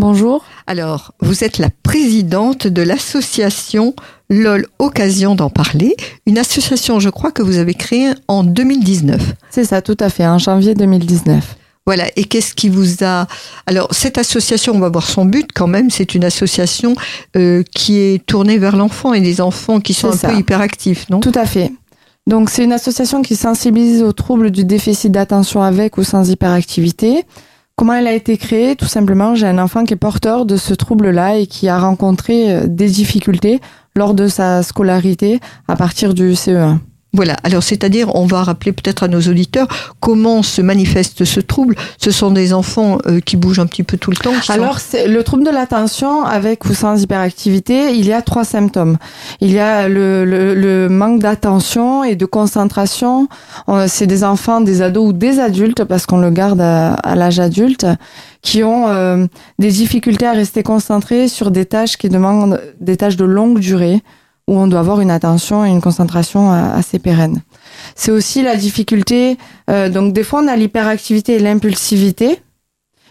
Bonjour. Alors, vous êtes la présidente de l'association LOL Occasion d'en parler, une association, je crois, que vous avez créée en 2019. C'est ça, tout à fait, en janvier 2019. Voilà, et qu'est-ce qui vous a... Alors, cette association, on va voir son but quand même, c'est une association euh, qui est tournée vers l'enfant et des enfants qui sont un peu hyperactifs, non? Tout à fait. Donc, c'est une association qui sensibilise aux troubles du déficit d'attention avec ou sans hyperactivité Comment elle a été créée? Tout simplement, j'ai un enfant qui est porteur de ce trouble-là et qui a rencontré euh, des difficultés lors de sa scolarité à partir du CE1. Voilà, alors c'est-à-dire, on va rappeler peut-être à nos auditeurs comment se manifeste ce trouble. Ce sont des enfants euh, qui bougent un petit peu tout le temps. Alors, le trouble de l'attention avec ou sans hyperactivité, il y a trois symptômes. Il y a le, le, manque d'attention et de concentration. C'est des enfants, des ados ou des adultes, parce qu'on le garde à, l'âge adulte, qui ont euh, des difficultés à rester concentrés sur des tâches qui demandent des tâches de longue durée où on doit avoir une attention et une concentration euh, assez pérenne. C'est aussi la difficulté, euh, donc des fois on a l'hyperactivité et l'impulsivité,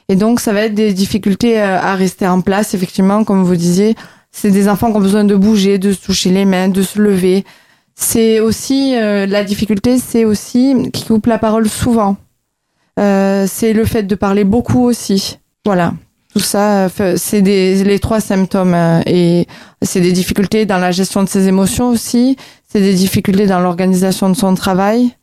et donc ça va être des difficultés euh, à rester en place, effectivement, comme vous disiez, c'est des enfants qui ont besoin de bouger, de se toucher les mains, de se lever. C'est aussi la difficulté, c'est aussi qui coupe la parole souvent. c'est le fait de parler beaucoup aussi. Voilà. Tout ça, c'est les trois symptômes euh, et c'est des difficultés dans la gestion de ses émotions aussi, c'est des difficultés dans l'organisation de son travail.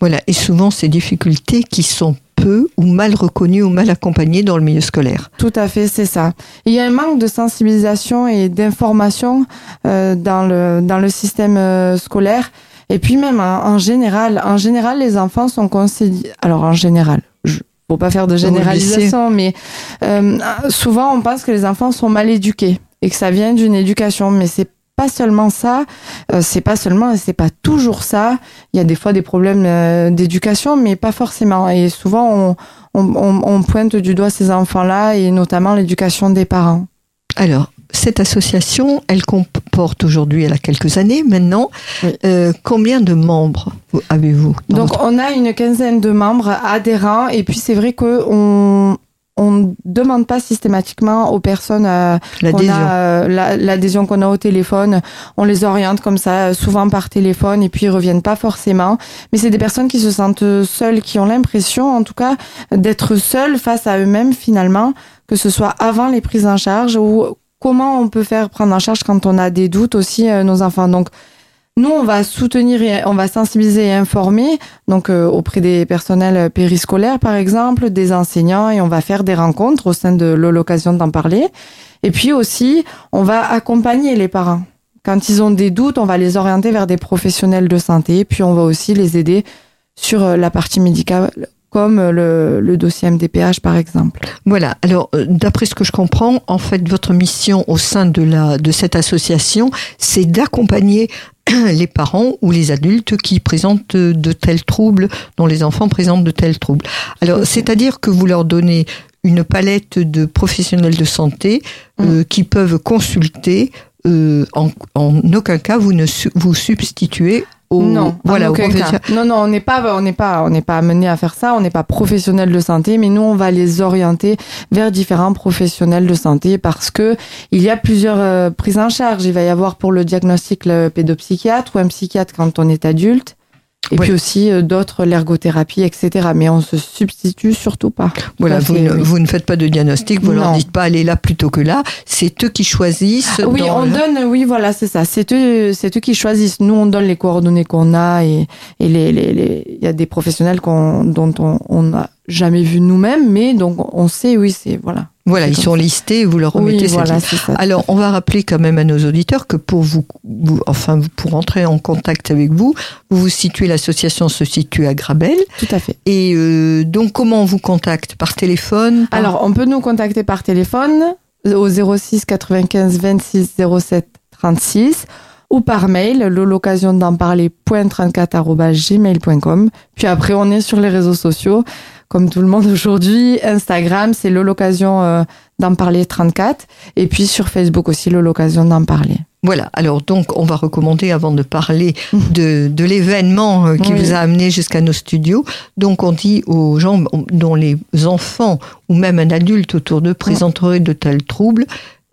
Voilà, et souvent ces difficultés qui sont peu ou mal reconnues ou mal accompagnées dans le milieu scolaire. Tout à fait, c'est ça. Il y a un manque de sensibilisation et d'information euh, dans le dans le système euh, scolaire. Et puis même en, en, général, en général, les enfants sont conseillés. Alors en général, je, faut pas faire de généralisation, mais euh, souvent on pense que les enfants sont mal éduqués et que ça vient d'une éducation, mais c'est pas seulement ça, euh, c'est pas seulement, c'est pas toujours ça. Il y a des fois des problèmes euh, d'éducation, mais pas forcément. Et souvent on, on, on pointe du doigt ces enfants-là et notamment l'éducation des parents. Alors, cette association, elle comporte aujourd'hui, elle a quelques années maintenant. Euh, combien de membres avez-vous Donc, on a une quinzaine de membres adhérents, et puis c'est vrai que on on demande pas systématiquement aux personnes euh, euh l'adhésion qu'on a au téléphone. On les oriente comme ça, souvent par téléphone, et puis ils reviennent pas forcément. Mais c'est des personnes qui se sentent seules, qui ont l'impression, en tout cas, d'être seules face à eux-mêmes finalement, que ce soit avant les prises en charge ou comment on peut faire prendre en charge quand on a des doutes aussi euh, nos enfants. Donc nous, on va soutenir et on va sensibiliser et informer, donc euh, auprès des personnels périscolaires par exemple, des enseignants, et on va faire des rencontres au sein de l'occasion d'en parler. Et puis aussi, on va accompagner les parents. Quand ils ont des doutes, on va les orienter vers des professionnels de santé, puis on va aussi les aider sur euh, la partie médicale comme le, le, dossier MDPH par exemple. Voilà. Alors, euh, d'après ce que je comprends, en fait, votre mission au sein de la de cette association, c'est d'accompagner les parents ou les adultes qui présentent de tels troubles, dont les enfants présentent de tels troubles. Alors, c'est-à-dire que vous leur donnez une palette de professionnels de santé euh, mm. qui peuvent consulter. Euh, en, en, aucun cas, vous ne vous substituez non, voilà, Non, non, on n'est pas, on n'est pas, on n'est pas amené à faire ça. On n'est pas professionnel de santé, mais nous, on va les orienter vers différents professionnels de santé parce que il y a plusieurs euh, prises en charge. Il va y avoir pour le diagnostic le pédopsychiatre ou un psychiatre quand on est adulte. Et puis aussi euh, d'autres, l'ergothérapie, etc. Mais on se substitue surtout pas. Voilà, vous, ne, vous ne faites pas de diagnostic, vous ne leur dites pas allez là plutôt que là. C'est eux qui choisissent. Oui, on donne, oui, voilà, c'est ça. C'est eux, c'est eux qui choisissent. Nous, on donne les coordonnées qu'on a et, et les, les, les, il y a des professionnels qu'on, dont on n'a jamais vu nous-mêmes, mais donc on sait, oui, c'est voilà. Voilà, ils sont listés, vous leur remettez oui, voilà, ça. Alors, on va rappeler quand même à nos auditeurs que pour vous, enfin, pour entrer en contact avec vous, vous vous situez, l'association se situe à Grabel. Tout à fait. Et euh, donc, comment on vous contacte? Par téléphone Alors, on peut nous contacter par téléphone au 06 95 26 07 36 ou par mail, l'occasion d'en parler .34 Puis après, on est sur les réseaux sociaux, comme tout le monde aujourd'hui. Instagram, c'est l'occasion euh, d'en parler 34. Et puis sur Facebook aussi, l'occasion d'en parler. Voilà, alors donc on va recommander avant de parler de, de l'événement euh, qui vous a amené jusqu'à nos studios. Donc on dit aux gens dont les enfants ou même un adulte autour d'eux présenteraient de tels troubles,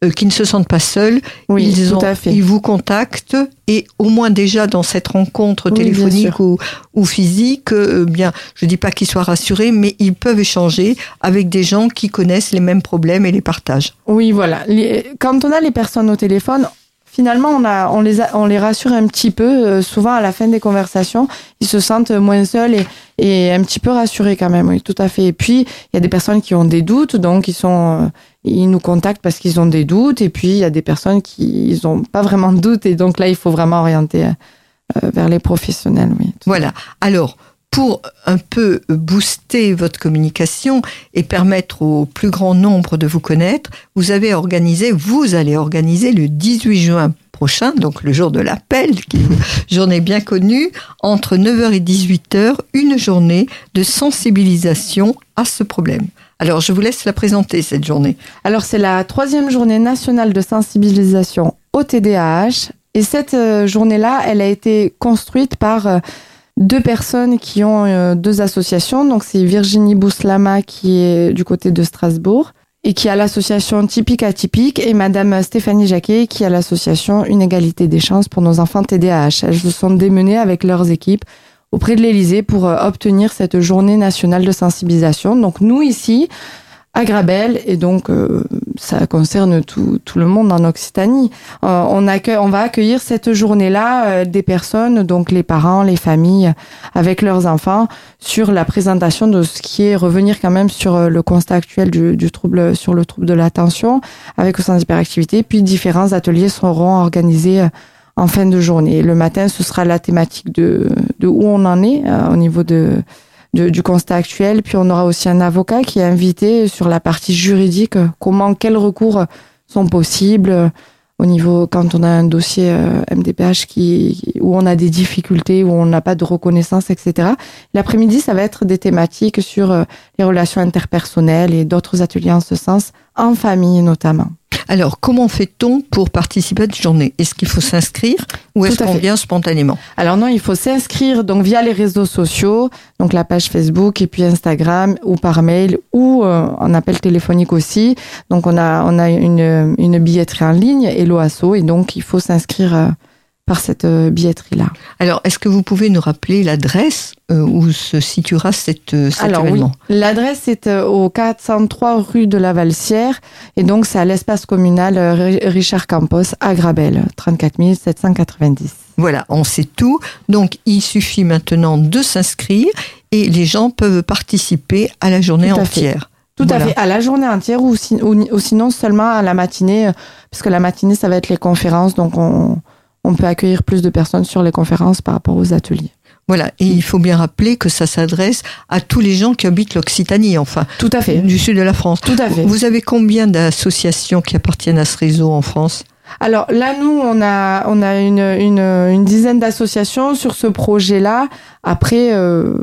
euh, qui ne se sentent pas seuls, ils, ont, ils vous contactent et au moins déjà dans cette rencontre téléphonique ou, ou, physique, euh, bien, je dis pas qu'ils soient rassurés, mais ils peuvent échanger avec des gens qui connaissent les mêmes problèmes et les partagent. Oui, voilà. quand on a les personnes au téléphone, finalement, on, a, on, les, on les rassure un petit peu. Euh, souvent, à la fin des conversations, ils se sentent moins seuls et, et un petit peu rassurés quand même. Oui, tout à fait. Et puis, il y a des personnes qui ont des doutes, donc ils sont, euh, ils nous contactent parce qu'ils ont des doutes. Et puis, il y a des personnes qui n'ont pas vraiment de doutes. Et donc là, il faut vraiment orienter euh, vers les professionnels. Oui. Voilà. Alors, pour un peu booster votre communication et permettre au plus grand nombre de vous connaître, vous avez organisé, vous allez organiser le 18 juin prochain, donc le jour de l'appel, qui est une journée bien connue, entre 9h et 18h, une journée de sensibilisation à ce problème. Alors, je vous laisse la présenter, cette journée. Alors, c'est la troisième journée nationale de sensibilisation au TDAH. Et cette euh, journée-là, elle a été construite par euh, deux personnes qui ont euh, deux associations. Donc c'est Virginie Bouslama qui est du côté de Strasbourg et qui a l'association Typique Atypique et Madame Stéphanie Jacquet qui a l'association Une égalité des chances pour nos enfants TDAH. Elles se sont démenées avec leurs équipes auprès de l'Élysée pour euh, obtenir cette journée nationale de sensibilisation. Donc nous ici, à Grabel et donc euh, ça concerne tout, tout, le monde en Occitanie. Euh, on, accueille, on va accueillir cette journée-là euh, des personnes, donc les parents, les familles, avec leurs enfants, sur la présentation de ce qui est revenir quand même sur le constat actuel du, du trouble, sur le trouble de l'attention, avec au sein d'hyperactivité. Puis différents ateliers seront organisés en fin de journée. Le matin, ce sera la thématique de, de où on en est au niveau de du constat actuel. Puis on aura aussi un avocat qui est invité sur la partie juridique, comment, quels recours sont possibles euh, au niveau quand on a un dossier euh, MDPH qui, où on a des difficultés, où on n'a pas de reconnaissance, etc. L'après-midi, ça va être des thématiques sur euh, les relations interpersonnelles et d'autres ateliers en ce sens, en famille notamment. Alors, comment fait-on pour participer à cette journée? Est-ce qu'il faut s'inscrire ou est-ce qu'on vient spontanément? Alors non, il faut s'inscrire donc via les réseaux sociaux, donc la page Facebook et puis Instagram ou par mail ou euh, en appel téléphonique aussi. Donc on a on a une, une billetterie en ligne et l'OASO et donc il faut s'inscrire euh, par cette euh, billetterie-là. Alors, est-ce que vous pouvez nous rappeler l'adresse euh, où se situera cette, euh, cet Alors, événement? Oui. L'adresse est au 403 rue de la Valsière et donc c'est à l'espace communal Richard Campos à Grabel, 34 790. Voilà, on sait tout. Donc, il suffit maintenant de s'inscrire et les gens peuvent participer à la journée entière. Tout à fait, à la journée entière ou, ou, sinon seulement à la matinée, parce que la matinée, ça va être les conférences, donc on, on peut accueillir plus de personnes sur les conférences par rapport aux ateliers. Voilà, et il faut bien rappeler que ça s'adresse à tous les gens qui habitent l'Occitanie, enfin. Tout à fait. Du sud de la France. Tout à fait. Vous avez combien d'associations qui appartiennent à ce réseau en France? Alors là, nous, on a, on a une, une, dizaine d'associations sur ce projet-là. Après, euh,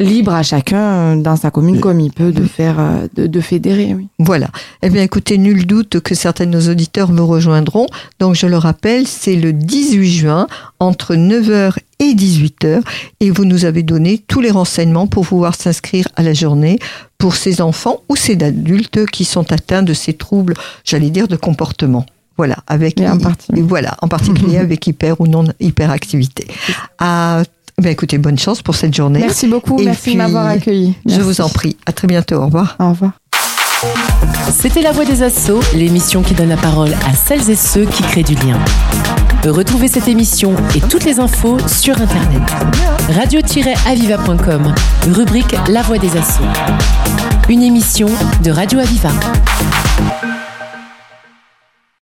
libre à chacun dans sa commune comme il peut de faire euh, de, fédérer. Oui. Voilà. Eh bien, écoutez, nul doute que certains de nos auditeurs me rejoindront. Donc, je le rappelle, c'est le 18 juin entre 9h et 18h et vous nous avez donné tous les renseignements pour pouvoir s'inscrire à la journée pour ces enfants ou ces adultes qui sont atteints de ces troubles, j'allais dire, de comportement. Voilà, avec en voilà, en particulier avec hyper ou non hyperactivité. À ben écoutez, bonne chance pour cette journée. Merci beaucoup, merci de m'avoir accueilli. Je vous en prie. À très bientôt. Au revoir. Au revoir. C'était La Voix des Assauts, l'émission qui donne la parole à celles et ceux qui créent du lien. Retrouvez cette émission et toutes les infos sur Internet. Radio-aviva.com, rubrique La Voix des Assauts. Une émission de Radio Aviva.